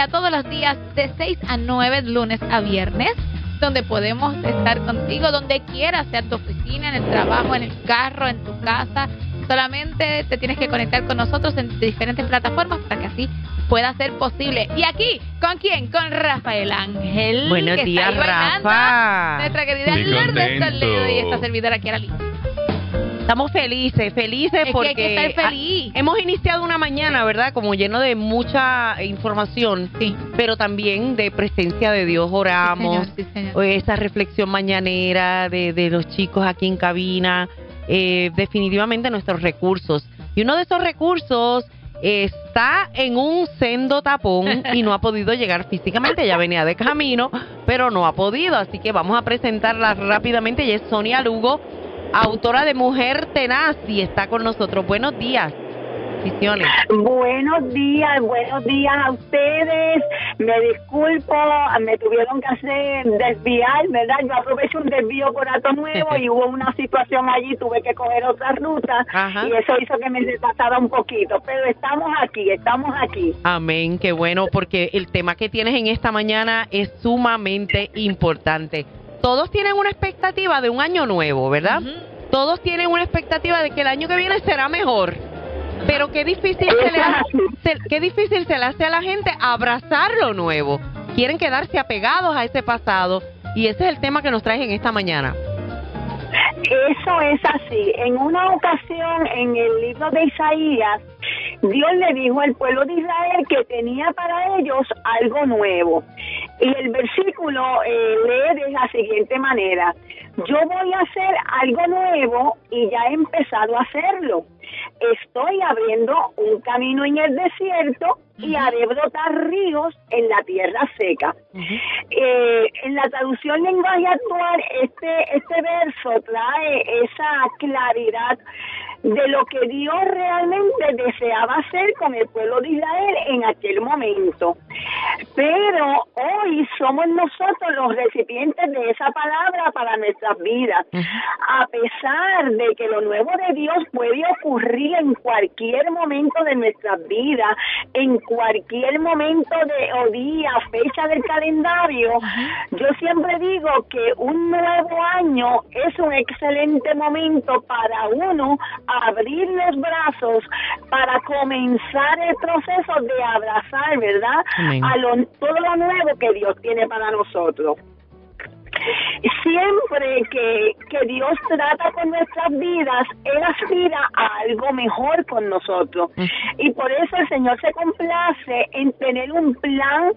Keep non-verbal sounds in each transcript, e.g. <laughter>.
día, todos los días, de 6 a 9, lunes a viernes, donde podemos estar contigo donde quieras, sea tu oficina, en el trabajo, en el carro, en tu casa. Solamente te tienes que conectar con nosotros en diferentes plataformas para que así pueda ser posible. Y aquí, ¿con quién? Con Rafael Ángel. Buenos que días, está ahí bailando. Rafa. Nuestra querida Lourdes. Toledo y esta servidora aquí a la lista. Estamos felices, felices Es que porque hay que estar feliz. hemos iniciado una mañana, ¿verdad? Como lleno de mucha información, Sí. pero también de presencia de Dios. Oramos, Sí, señor, sí, señor. eh, esa reflexión mañanera de, de los chicos aquí en cabina, eh, definitivamente nuestros recursos. Y uno de esos recursos está en un sendo tapón y no ha <laughs> podido llegar físicamente, ya venía de camino, pero no ha podido, así que vamos a presentarla rápidamente. Ella es Sonia Lugo, autora de Mujer Tenaz y está con nosotros. Buenos días. Buenos días, buenos días a ustedes. Me disculpo, me tuvieron que hacer desviar, ¿verdad? Yo aproveché un desvío por Ato Nuevo y hubo una situación allí, tuve que coger otra ruta Ajá. y eso hizo que me repasara un poquito. Pero estamos aquí, estamos aquí. Amén, qué bueno, porque el tema que tienes en esta mañana es sumamente importante. Todos tienen una expectativa de un año nuevo, ¿verdad? Todos tienen una expectativa de que el año que viene será mejor. Pero qué difícil se le hace, se- qué difícil se le hace a la gente abrazar lo nuevo. Quieren quedarse apegados a ese pasado y ese es el tema que nos traes en esta mañana. Eso es así. En una ocasión, en el libro de Isaías, Dios le dijo al pueblo de Israel que tenía para ellos algo nuevo. Y el versículo eh, lee de la siguiente manera, yo voy a hacer algo nuevo y ya he empezado a hacerlo. Estoy abriendo un camino en el desierto y haré brotar ríos en la tierra seca. Eh, en la traducción lenguaje actual, este, este verso trae esa claridad de lo que Dios realmente deseaba hacer con el pueblo de Israel en aquel momento. Pero hoy somos nosotros los recipientes de esa palabra para nuestras vidas. A pesar de que lo nuevo de Dios puede ocurrir en cualquier momento de nuestras vidas, en cualquier momento de o día, fecha del calendario, yo siempre digo que un nuevo año es un excelente momento para uno abrir los brazos para comenzar el proceso de abrazar, ¿verdad? Amén. A lo, todo lo nuevo que Dios tiene para nosotros. Siempre que, que Dios trata con nuestras vidas, Él aspira a algo mejor con nosotros. Y por eso el Señor se complace en tener un plan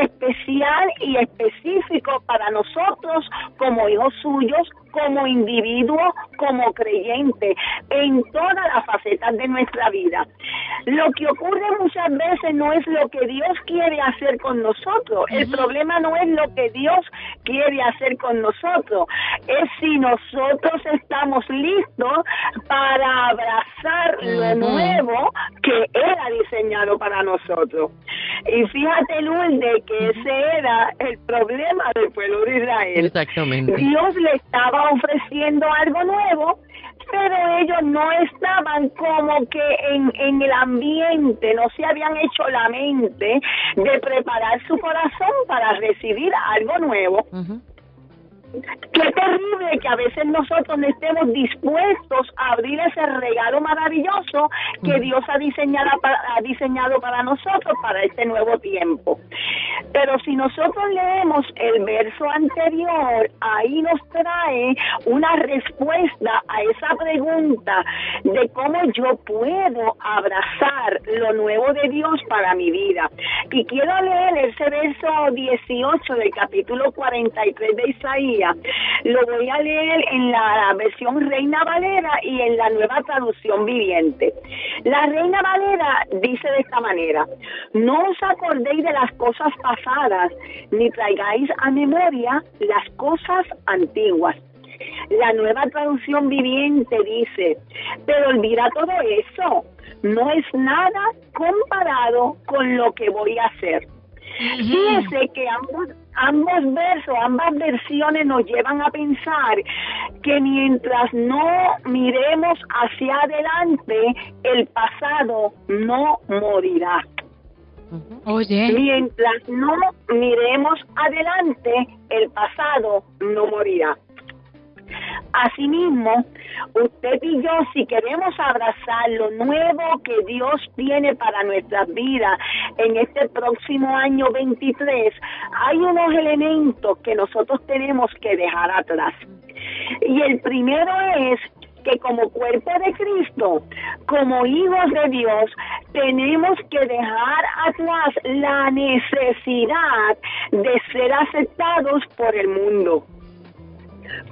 especial y específico para nosotros como hijos suyos, como individuos, como creyentes, en todas las facetas de nuestra vida. Lo que ocurre muchas veces no es lo que Dios quiere hacer con nosotros. El problema no es lo que Dios quiere hacer con nosotros, es si nosotros estamos listos para abrazar lo nuevo que Él ha diseñado para nosotros. Y fíjate, Lourdes, que ese era el problema del pueblo de Israel. Exactamente. Dios le estaba ofreciendo algo nuevo, pero ellos no estaban como que en, en el ambiente, no se habían hecho la mente de preparar su corazón para recibir algo nuevo. Ujú. Qué terrible que a veces nosotros no estemos dispuestos a abrir ese regalo maravilloso que Dios ha diseñado, para, ha diseñado para nosotros para este nuevo tiempo. Pero si nosotros leemos el verso anterior, ahí nos trae una respuesta a esa pregunta de cómo yo puedo abrazar lo nuevo de Dios para mi vida. Y quiero leer ese verso 18 del capítulo 43 de Isaías. Lo voy a leer en la versión Reina Valera y en la nueva traducción viviente. La Reina Valera dice de esta manera, no os acordéis de las cosas pasadas, ni traigáis a memoria las cosas antiguas. La nueva traducción viviente dice, pero olvida todo eso, no es nada comparado con lo que voy a hacer. Fíjese que ambos, ambos versos, ambas versiones nos llevan a pensar que mientras no miremos hacia adelante, el pasado no morirá. Mientras no miremos adelante, el pasado no morirá. Asimismo, usted y yo, si queremos abrazar lo nuevo que Dios tiene para nuestras vidas en este próximo año 23, hay unos elementos que nosotros tenemos que dejar atrás. Y el primero es que como cuerpo de Cristo, como hijos de Dios, tenemos que dejar atrás la necesidad de ser aceptados por el mundo.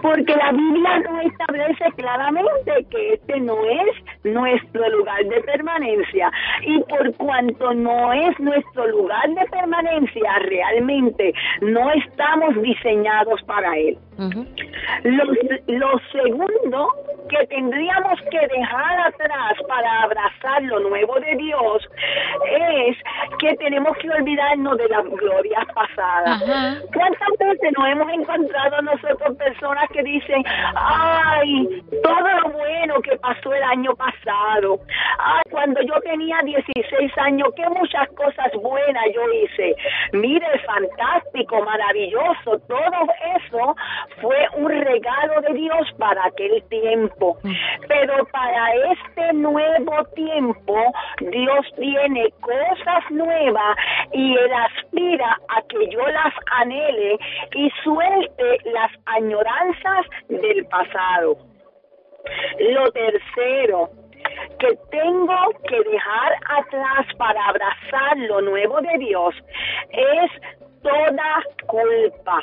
Porque la Biblia no establece claramente que este no es nuestro lugar de permanencia. Y por cuanto no es nuestro lugar de permanencia realmente no estamos diseñados para él. lo, segundo que tendríamos que dejar atrás para abrazar lo nuevo de Dios es que tenemos que olvidarnos de las glorias pasadas. ¿Cuántas veces nos hemos encontrado nosotros personas que dicen, ay, todo lo bueno que pasó el año pasado, ay, cuando yo tenía 16 años, qué muchas cosas buenas yo hice. Mire, fantástico, maravilloso, todo eso fue un regalo de Dios para aquel tiempo. Pero para este nuevo tiempo, Dios tiene cosas nuevas y Él aspira a que yo las anhele y suelte las añoranzas del pasado. Lo tercero que tengo que dejar atrás para abrazar lo nuevo de Dios es toda culpa.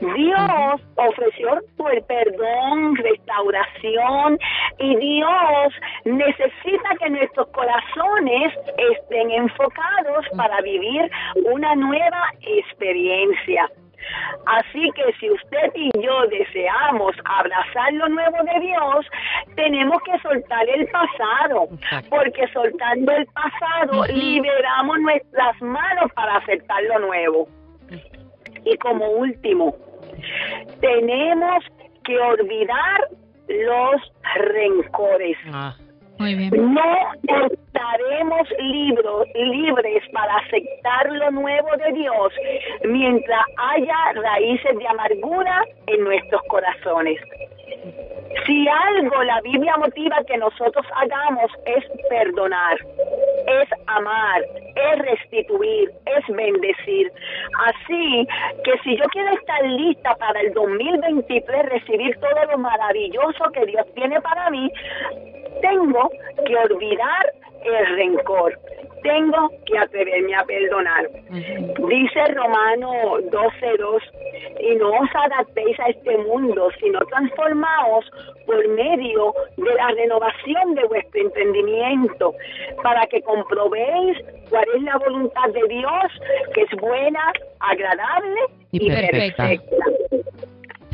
Dios ofreció el perdón, restauración y Dios necesita que nuestros corazones estén enfocados para vivir una nueva experiencia. Así que si usted y yo deseamos abrazar lo nuevo de Dios, tenemos que soltar el pasado, porque soltando el pasado liberamos nuestras manos para aceptar lo nuevo. Y como último, tenemos que olvidar los rencores. Ah. No estaremos libres para aceptar lo nuevo de Dios mientras haya raíces de amargura en nuestros corazones. Si algo la Biblia motiva que nosotros hagamos es perdonar, es amar, es restituir, es bendecir. Así que si yo quiero estar lista para el 2023, recibir todo lo maravilloso que Dios tiene para mí, tengo que olvidar el rencor. Tengo que atreverme a perdonar. Dice Romano 12:2, y no os adaptéis a este mundo, sino transformaos por medio de la renovación de vuestro entendimiento, para que comprobéis cuál es la voluntad de Dios, que es buena, agradable y, perfecta.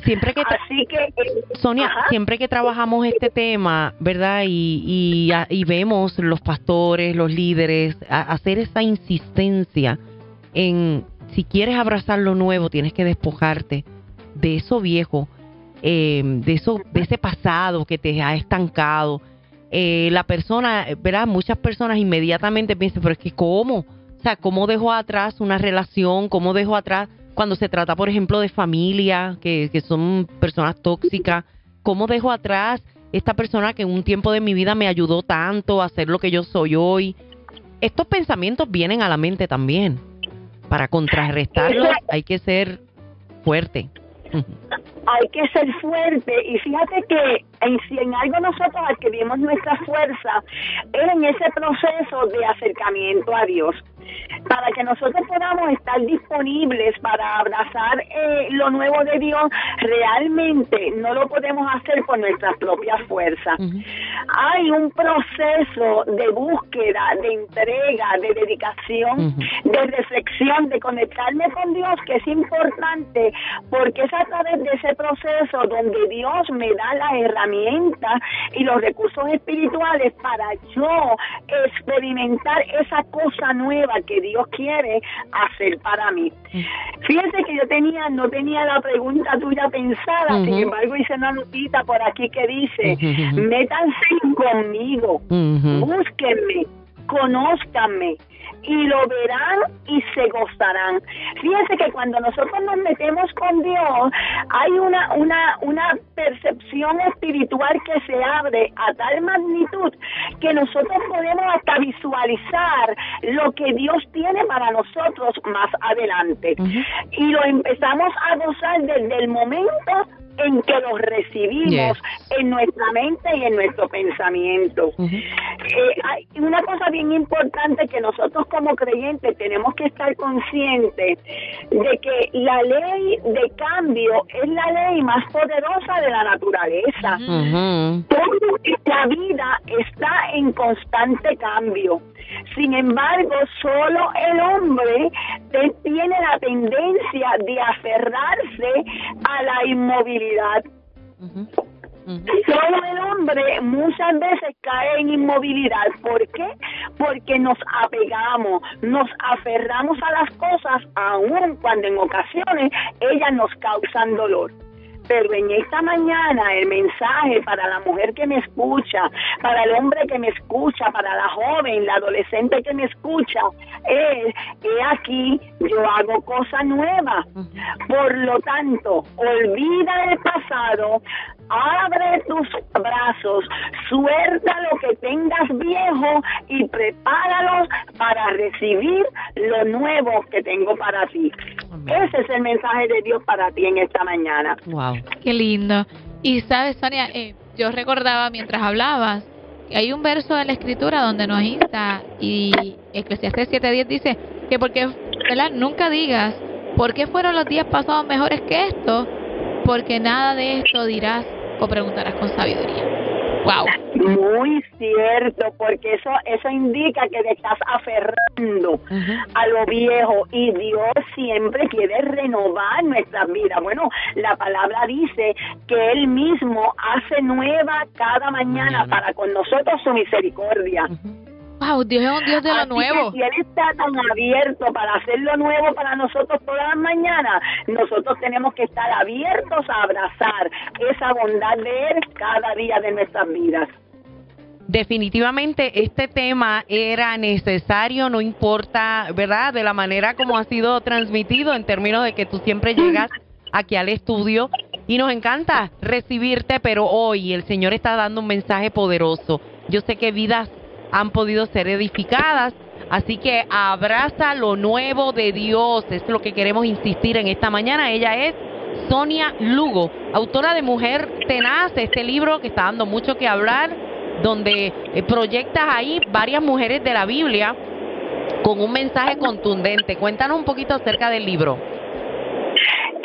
Siempre que Así que eh, Sonia, siempre que trabajamos este tema, ¿verdad? Y, y, vemos los pastores, los líderes hacer esa insistencia en si quieres abrazar lo nuevo, tienes que despojarte de eso viejo, eh, de eso, de ese pasado que te ha estancado. Eh, la persona, ¿verdad? Muchas personas inmediatamente piensan, pero es que ¿cómo? O sea, ¿cómo dejo atrás una relación? ¿Cómo dejo atrás cuando se trata, por ejemplo, de familia, que, que son personas tóxicas, ¿cómo dejo atrás esta persona que en un tiempo de mi vida me ayudó tanto a ser lo que yo soy hoy? Estos pensamientos vienen a la mente también. Para contrarrestarlos hay que ser fuerte. Hay que ser fuerte y fíjate que en, si en algo nosotros adquirimos nuestra fuerza es en ese proceso de acercamiento a Dios para que nosotros podamos estar disponibles para abrazar eh, lo nuevo de Dios, realmente no lo podemos hacer por nuestras propias fuerzas. Hay un proceso de búsqueda, de entrega, de dedicación, de reflexión, de conectarme con Dios que es importante porque es a través de ese proceso donde Dios me da las herramientas y los recursos espirituales para yo experimentar esa cosa nueva que Dios quiere hacer para mí. Fíjense que yo tenía, no tenía la pregunta tuya pensada, sin embargo hice una notita por aquí que dice, métanse conmigo, búsquenme, conózcanme, y lo verán y se gozarán. Fíjense que cuando nosotros nos metemos con Dios, hay una, una, una percepción espiritual que se abre a tal magnitud que nosotros podemos hasta visualizar lo que Dios tiene para nosotros más adelante. Y lo empezamos a gozar desde el momento en que los recibimos en nuestra mente y en nuestro pensamiento. Eh, hay una cosa bien importante que nosotros como creyentes tenemos que estar conscientes de que la ley de cambio es la ley más poderosa de la naturaleza. la vida está en constante cambio. Sin embargo, solo el hombre tiene la tendencia de aferrarse a la inmovilidad. Solo el hombre muchas veces cae en inmovilidad. ¿Por qué? Porque nos apegamos, nos aferramos a las cosas aun cuando en ocasiones ellas nos causan dolor. Pero en esta mañana el mensaje para la mujer que me escucha, para el hombre que me escucha, para la joven, la adolescente que me escucha, es que aquí yo hago cosas nuevas. Por lo tanto, olvida el pasado, abre tus brazos, suelta lo que tengas viejo y prepáralos para recibir lo nuevo que tengo para ti. Ese es el mensaje de Dios para ti en esta mañana. Wow. Qué lindo. Y sabes, Sonia, eh, yo recordaba mientras hablabas que hay un verso de la Escritura donde nos insta y Eclesiastes 7:10 dice que porque, ¿verdad? Nunca digas, ¿por qué fueron los días pasados mejores que esto? Porque nada de esto dirás o preguntarás con sabiduría. Wow. Muy cierto, porque eso eso indica que te estás aferrando a lo viejo y Dios siempre quiere renovar nuestra vida. Bueno, la palabra dice que Él mismo hace nueva cada mañana, para con nosotros su misericordia. Wow, Dios es un Dios de lo nuevo. si Él está tan abierto para hacer lo nuevo para nosotros todas las mañanas, nosotros tenemos que estar abiertos a abrazar esa bondad de Él cada día de nuestras vidas. Definitivamente este tema era necesario, no importa, ¿verdad? De la manera como ha sido transmitido en términos de que tú siempre llegas aquí al estudio y nos encanta recibirte, pero hoy el Señor está dando un mensaje poderoso. Yo sé que vidas han podido ser edificadas. Así que abraza lo nuevo de Dios, es lo que queremos insistir en esta mañana. Ella es Sonia Lugo, autora de Mujer Tenaz, este libro que está dando mucho que hablar, donde eh, proyectas ahí varias mujeres de la Biblia con un mensaje contundente. Cuéntanos un poquito acerca del libro.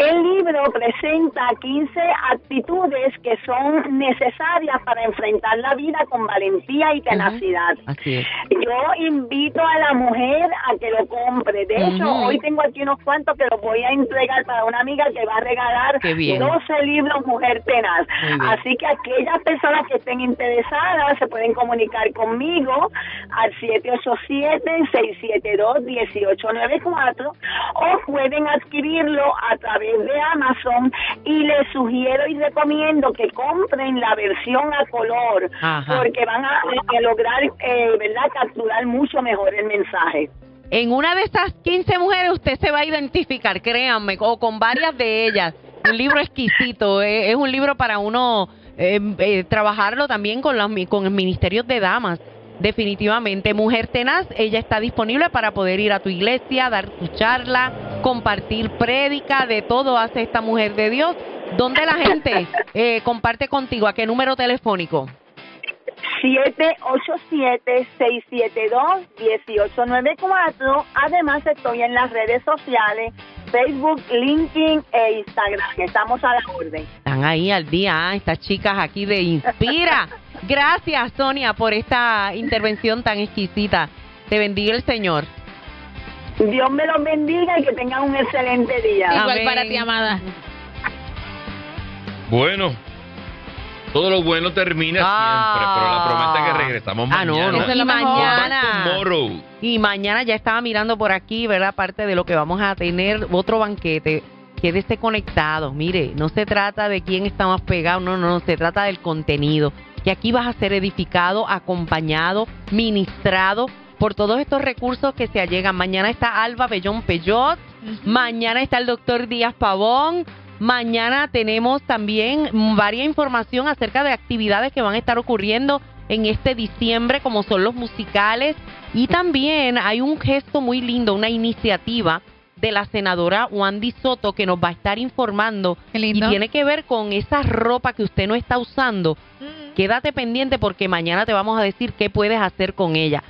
El libro presenta 15 actitudes que son necesarias para enfrentar la vida con valentía y tenacidad. Yo invito a la mujer a que lo compre. De hecho, hoy tengo aquí unos cuantos que los voy a entregar para una amiga que va a regalar 12 libros Mujer Tenaz. Así que aquellas personas que estén interesadas se pueden comunicar conmigo al 787-672-1894 o pueden adquirirlo a través de Amazon y les sugiero y recomiendo que compren la versión a color porque van a, lograr, eh, ¿verdad?, capturar mucho mejor el mensaje. En una de estas 15 mujeres usted se va a identificar, créanme, o con varias de ellas. Un libro exquisito, eh, es un libro para uno eh, trabajarlo también con los con el Ministerio de Damas definitivamente. Mujer Tenaz, ella está disponible para poder ir a tu iglesia, dar tu charla, compartir prédica, de todo hace esta mujer de Dios. ¿Dónde la gente <laughs> eh, comparte contigo? ¿A qué número telefónico? 787-672-1894. Además, estoy en las redes sociales, Facebook, LinkedIn e Instagram, que estamos a la orden. Están ahí al día, ¿ah? estas chicas aquí de Inspira. <laughs> Gracias, Sonia, por esta intervención tan exquisita. Te bendiga el Señor. Dios me los bendiga y que tengan un excelente día. Igual para ti, amada. Bueno, todo lo bueno termina siempre, pero la promesa es que regresamos mañana. Ah, no, no. y mañana. Y mañana ya estaba mirando por aquí, ¿verdad? Parte de lo que vamos a tener, otro banquete. Quédese conectado. Mire, no se trata de quién está más pegado, no, no, no, se trata del contenido. Que aquí vas a ser edificado, acompañado, ministrado por todos estos recursos que se allegan. Mañana está Alba Bellón Peyot, mañana está el doctor Díaz Pavón, mañana tenemos también varias información acerca de actividades que van a estar ocurriendo en este diciembre, como son los musicales, y también hay un gesto muy lindo, una iniciativa de la senadora Wandy Soto que nos va a estar informando y tiene que ver con esa ropa que usted no está usando. Mm. Quédate pendiente porque mañana te vamos a decir qué puedes hacer con ella.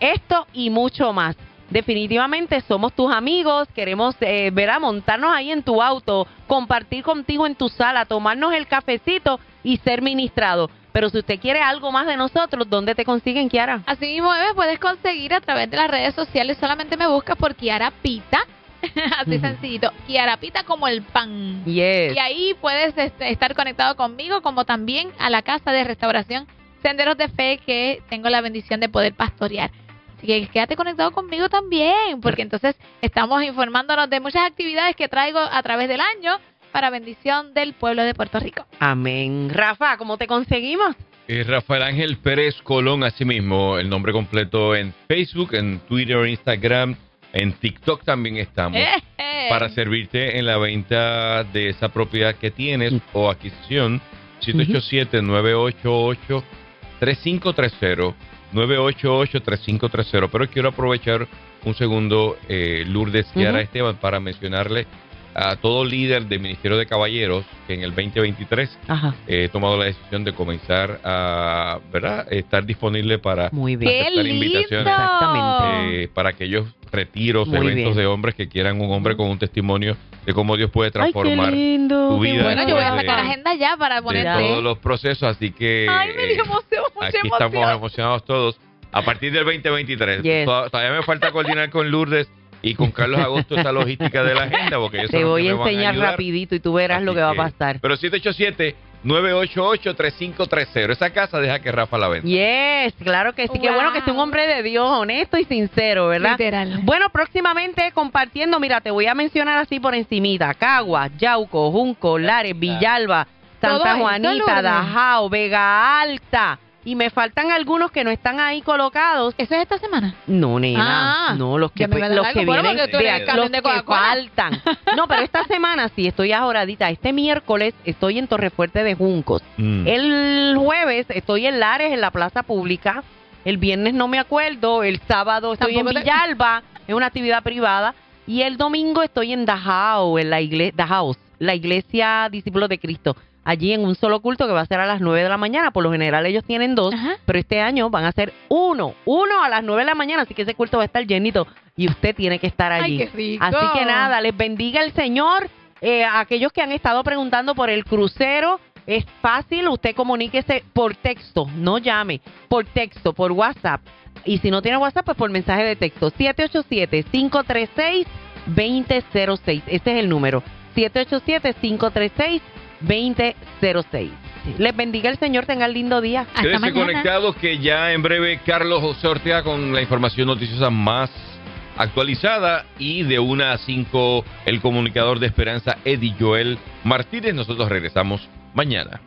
Esto y mucho más. Definitivamente somos tus amigos, queremos eh, ver a montarnos ahí en tu auto, compartir contigo en tu sala, tomarnos el cafecito y ser ministrado. Pero si usted quiere algo más de nosotros, ¿dónde te consiguen, Kiara? Así mismo puedes conseguir a través de las redes sociales. Solamente me buscas por Kiara Pita. <laughs> Así sencillito. Kiara Pita como el pan. Y ahí puedes este, estar conectado conmigo, como también a la casa de restauración Senderos de Fe, que tengo la bendición de poder pastorear. Así que quédate conectado conmigo también, porque entonces estamos informándonos de muchas actividades que traigo a través del año para bendición del pueblo de Puerto Rico. Amén. Rafa, ¿cómo te conseguimos? Eh, Rafael Ángel Pérez Colón, así mismo, el nombre completo en Facebook, en Twitter, Instagram, en TikTok también estamos. Eh, eh. Para servirte en la venta de esa propiedad que tienes o adquisición, 787-988-3530. 988-3530. Pero quiero aprovechar un segundo, Lourdes y Esteban, para mencionarle a todo líder del Ministerio de Caballeros que en el 2023 he tomado la decisión de comenzar a ¿verdad? estar disponible para Muy bien. invitaciones Exactamente. Eh, para aquellos retiros, eventos de hombres que quieran un hombre con un testimonio de cómo Dios puede transformar tu vida. Bueno, yo voy a sacar agenda ya para poner todos los procesos, así que Ay, me dio emoción, aquí estamos emocionados todos. A partir del 2023, todavía me falta coordinar con Lourdes y con Carlos Agosto esa <laughs> logística de la agenda. Porque Te voy a enseñar rapidito y tú verás lo que, va a pasar. Pero 787 988-3530. Esa casa deja que Rafa la venda. Yes, claro que sí. Qué bueno que esté un hombre de Dios, honesto y sincero, ¿verdad? Literal. Bueno, próximamente compartiendo, mira, te voy a mencionar así por encimita. Cagua, Yauco, Junco, Lares, Villalba, Santa Juanita, Dajao, Vega Alta, y me faltan algunos que no están ahí colocados. ¿Eso es esta semana? No, nena. Ah, no, los que, los que vienen, los que faltan. <laughs> No, pero esta semana sí, estoy ajoradita. Este miércoles estoy en Torrefuerte de Juncos. Mm. El jueves estoy en Lares, en la plaza pública. El viernes no me acuerdo. El sábado estoy en Villalba, es una actividad privada. Y el domingo estoy en Dajao, en la iglesia, Dajao, la iglesia Discípulos de Cristo allí en un solo culto que va a ser a las 9 de la mañana. Por lo general ellos tienen dos, pero este año van a ser uno, uno a las 9 de la mañana, así que ese culto va a estar llenito y usted tiene que estar allí. Así que nada, les bendiga el Señor. Eh, aquellos que han estado preguntando por el crucero, es fácil, usted comuníquese por texto, no llame, por texto, por WhatsApp. Y si no tiene WhatsApp, pues por mensaje de texto. 787-536-2006. Ese es el número. 787-536-2006. 2006. Les bendiga el Señor, tengan lindo día. Hasta conectados que ya en breve Carlos José Ortega con la información noticiosa más actualizada y de 1 a 5 el comunicador de Esperanza Eddie Joel Martínez. Nosotros regresamos mañana.